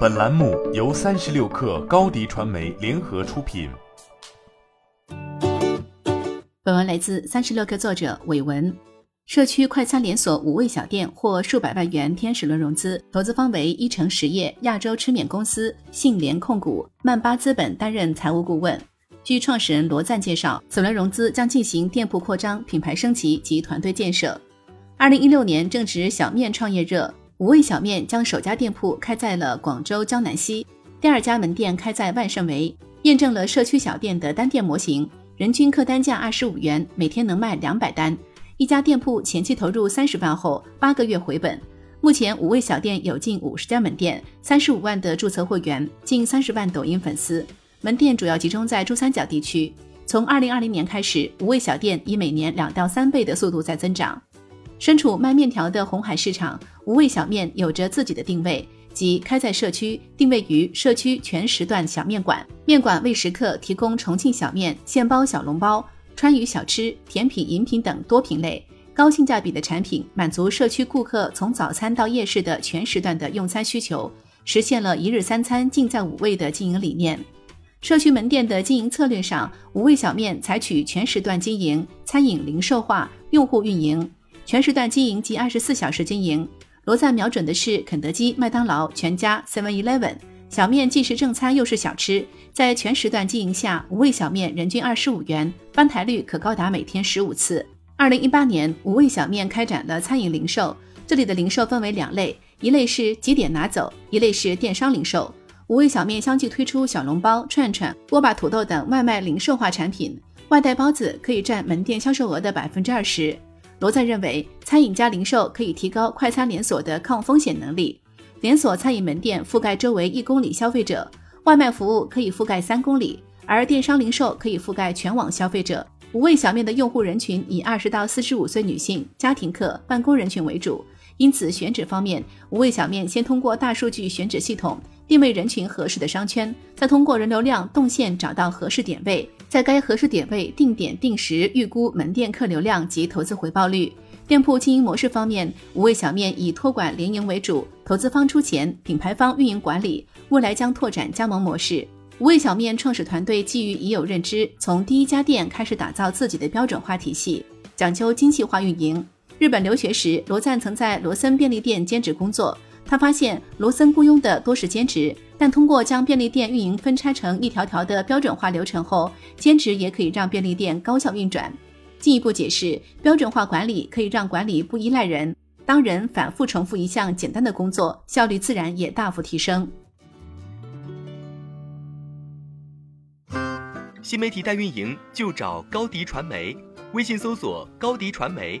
本栏目由三十六氪高低传媒联合出品。本文来自三十六氪作者韦文。社区快餐连锁五味小店获数百万元天使轮融资，投资方为一城实业、亚洲吃免公司、信联控股、曼巴资本担任财务顾问。据创始人罗赞介绍，此轮融资将进行店铺扩张、品牌升级及团队建设。二零一六年正值小面创业热，五味小面将首家店铺开在了广州江南西，第二家门店开在万盛围，验证了社区小店的单店模型，人均客单价二十五元，每天能卖两百单。一家店铺前期投入三十万后，八个月回本。目前五味小店有近五十家门店，三十五万的注册会员，近三十万抖音粉丝。门店主要集中在珠三角地区。从二零二零年开始，五味小店以每年两到三倍的速度在增长。身处卖面条的红海市场，五味小面有着自己的定位，即开在社区，定位于社区全时段小面馆。面馆为食客提供重庆小面、现包小笼包。川渝小吃、甜品、饮品等多品类、高性价比的产品，满足社区顾客从早餐到夜市的全时段的用餐需求，实现了一日三餐尽在五味的经营理念。社区门店的经营策略上，五味小面采取全时段经营、餐饮零售化、用户运营。全时段经营及二十四小时经营。罗赞瞄准的是肯德基、麦当劳、全家、Seven Eleven。小面既是正餐又是小吃，在全时段经营下，五味小面人均二十五元，翻台率可高达每天十五次。二零一八年，五味小面开展了餐饮零售，这里的零售分为两类，一类是几点拿走，一类是电商零售。五味小面相继推出小笼包、串串、锅巴土豆等外卖零售化产品，外带包子可以占门店销售额的百分之二十。罗赞认为，餐饮加零售可以提高快餐连锁的抗风险能力。连锁餐饮门店覆盖周围一公里消费者，外卖服务可以覆盖三公里，而电商零售可以覆盖全网消费者。五味小面的用户人群以二十到四十五岁女性、家庭客、办公人群为主，因此选址方面，五味小面先通过大数据选址系统定位人群合适的商圈，再通过人流量动线找到合适点位，在该合适点位定点定时预估门店客流量及投资回报率。店铺经营模式方面，五味小面以托管联营为主，投资方出钱，品牌方运营管理。未来将拓展加盟模式。五味小面创始团队基于已有认知，从第一家店开始打造自己的标准化体系，讲究精细化运营。日本留学时，罗赞曾在罗森便利店兼职工作，他发现罗森雇佣的多是兼职，但通过将便利店运营分拆成一条条的标准化流程后，兼职也可以让便利店高效运转。进一步解释，标准化管理可以让管理不依赖人，当人反复重复一项简单的工作，效率自然也大幅提升。新媒体代运营就找高迪传媒，微信搜索高迪传媒，